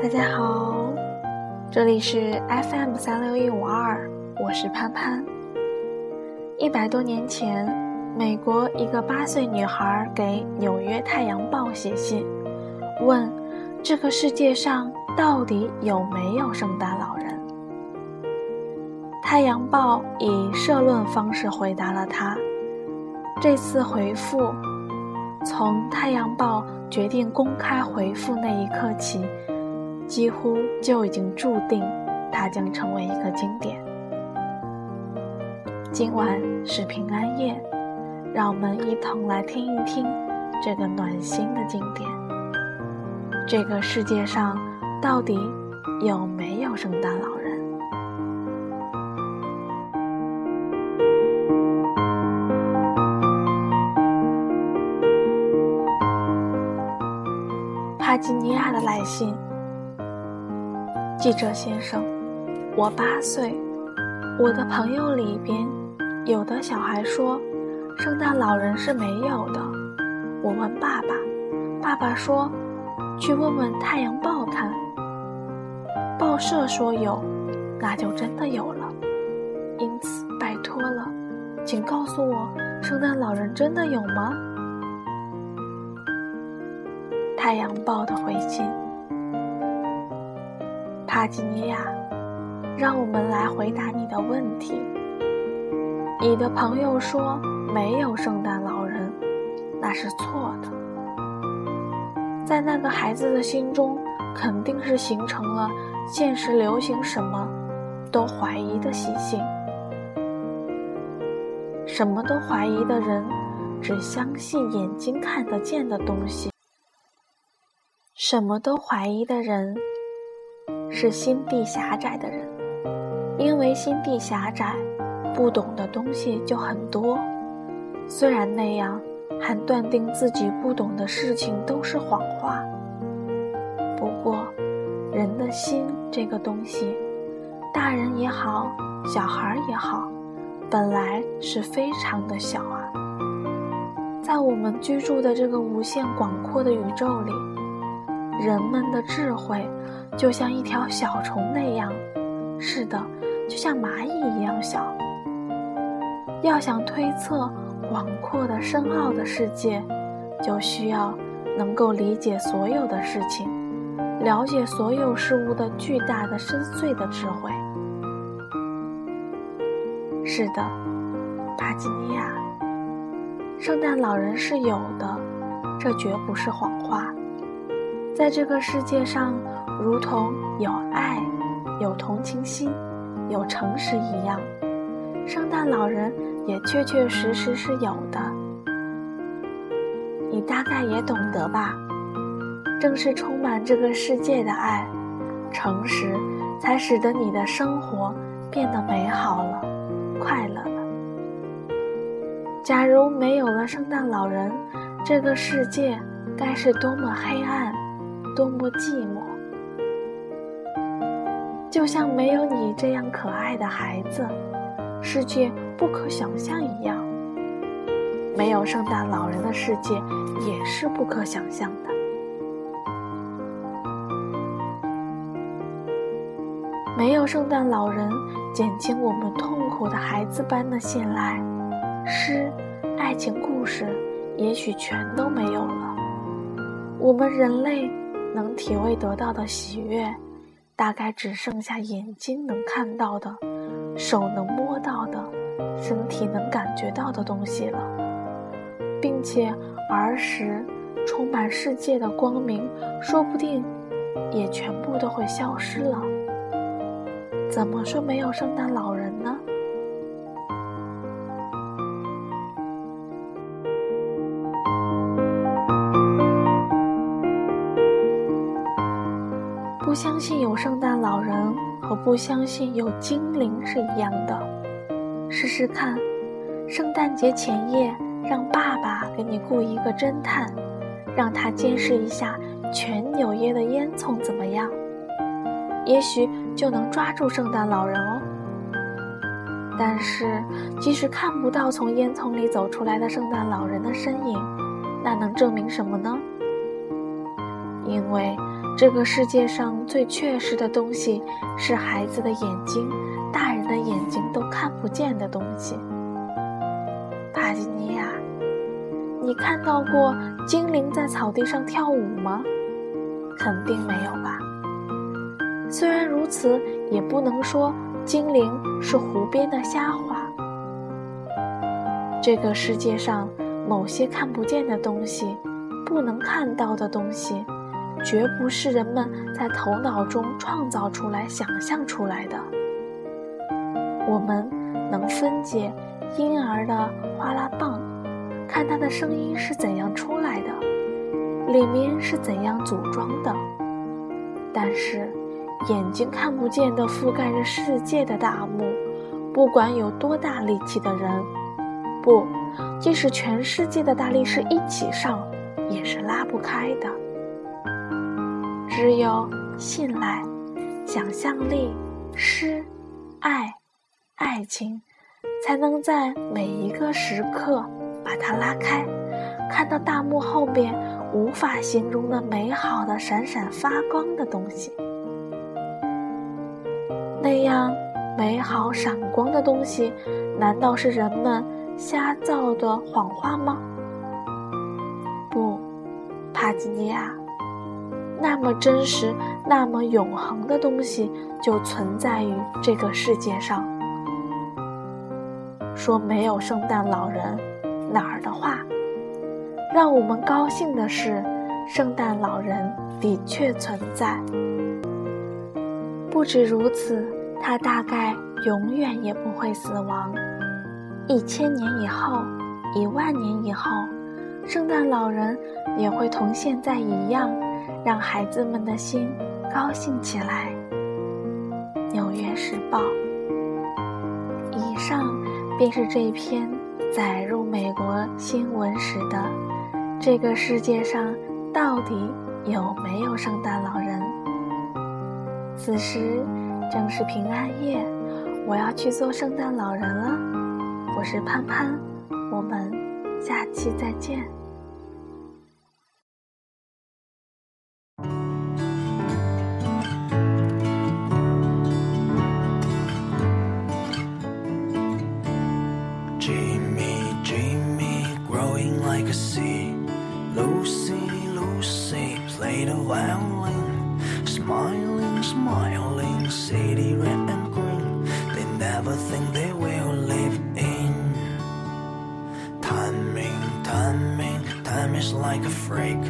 大家好，这里是 FM 三六一五二，我是潘潘。一百多年前，美国一个八岁女孩给《纽约太阳报》写信，问这个世界上到底有没有圣诞老人。《太阳报》以社论方式回答了她。这次回复，从《太阳报》决定公开回复那一刻起。几乎就已经注定，它将成为一个经典。今晚是平安夜，让我们一同来听一听这个暖心的经典。这个世界上到底有没有圣诞老人？帕吉尼亚的来信。记者先生，我八岁。我的朋友里边，有的小孩说，圣诞老人是没有的。我问爸爸，爸爸说，去问问《太阳报》看。报社说有，那就真的有了。因此，拜托了，请告诉我，圣诞老人真的有吗？《太阳报》的回信。帕吉尼亚，让我们来回答你的问题。你的朋友说没有圣诞老人，那是错的。在那个孩子的心中，肯定是形成了现实流行什么都怀疑的习性。什么都怀疑的人，只相信眼睛看得见的东西。什么都怀疑的人。是心地狭窄的人，因为心地狭窄，不懂的东西就很多。虽然那样，还断定自己不懂的事情都是谎话。不过，人的心这个东西，大人也好，小孩也好，本来是非常的小啊。在我们居住的这个无限广阔的宇宙里，人们的智慧。就像一条小虫那样，是的，就像蚂蚁一样小。要想推测广阔的深奥的世界，就需要能够理解所有的事情，了解所有事物的巨大的深邃的智慧。是的，帕吉尼亚，圣诞老人是有的，这绝不是谎话。在这个世界上。如同有爱、有同情心、有诚实一样，圣诞老人也确确实实是有的。你大概也懂得吧？正是充满这个世界的爱、诚实，才使得你的生活变得美好了、快乐了。假如没有了圣诞老人，这个世界该是多么黑暗、多么寂寞！就像没有你这样可爱的孩子，世界不可想象一样。没有圣诞老人的世界也是不可想象的。没有圣诞老人减轻我们痛苦的孩子般的信赖，诗、爱情故事也许全都没有了。我们人类能体味得到的喜悦。大概只剩下眼睛能看到的，手能摸到的，身体能感觉到的东西了，并且儿时充满世界的光明，说不定也全部都会消失了。怎么说没有圣诞老人呢？不相信有圣诞老人和不相信有精灵是一样的。试试看，圣诞节前夜让爸爸给你雇一个侦探，让他监视一下全纽约的烟囱怎么样？也许就能抓住圣诞老人哦。但是，即使看不到从烟囱里走出来的圣诞老人的身影，那能证明什么呢？因为。这个世界上最确实的东西是孩子的眼睛，大人的眼睛都看不见的东西。帕吉尼亚，你看到过精灵在草地上跳舞吗？肯定没有吧。虽然如此，也不能说精灵是湖边的瞎话。这个世界上某些看不见的东西，不能看到的东西，绝不是人们在头脑中创造出来、想象出来的。我们能分解婴儿的哗啦棒，看他的声音是怎样出来的，里面是怎样组装的。但是，眼睛看不见的覆盖着世界的大幕，不管有多大力气的人，不，即使全世界的大力士一起上，也是拉不开的。只有信赖、想象力、诗、爱、爱情，才能在每一个时刻把它拉开，看到大幕后面无法形容的美好的、闪闪发光的东西。那样美好闪光的东西，难道是人们瞎造的谎话吗？不，帕吉尼亚，那么真实、那么永恒的东西就存在于这个世界上。说没有圣诞老人，哪儿的话？让我们高兴的是，圣诞老人的确存在。不止如此，他大概永远也不会死亡。一千年以后，一万年以后，圣诞老人也会同现在一样，让孩子们的心高兴起来。《纽约时报》。以上便是这篇载入美国新闻史的：这个世界上到底有没有圣诞老人？此时正是平安夜，我要去做圣诞老人了。我是潘潘，我们下期再见。Smiling smiling, city, red and green. They never think they will live in. Timing, timing, time is like a freak.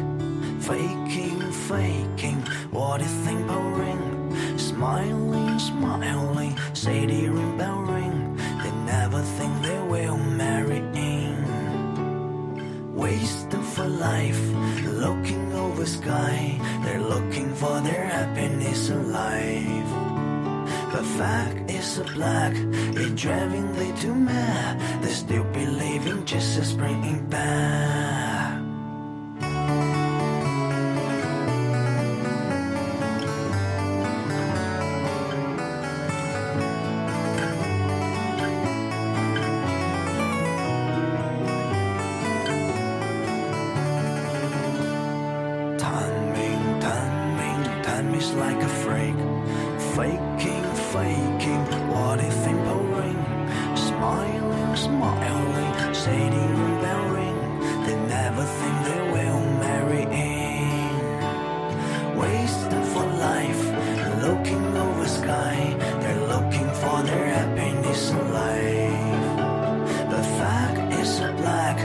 Faking, faking, what do you think ring? Smiling, smiling, city ring bell ring. Life. But fact is a black, it driving they too mad. They still believing Jesus bringing back. Like a freak. Faking, faking, what if think ring? Smiling, smiling, shading bell ring. They never think they will marry in. Wasting for life, looking over sky. They're looking for their happiness in life. The fact is black,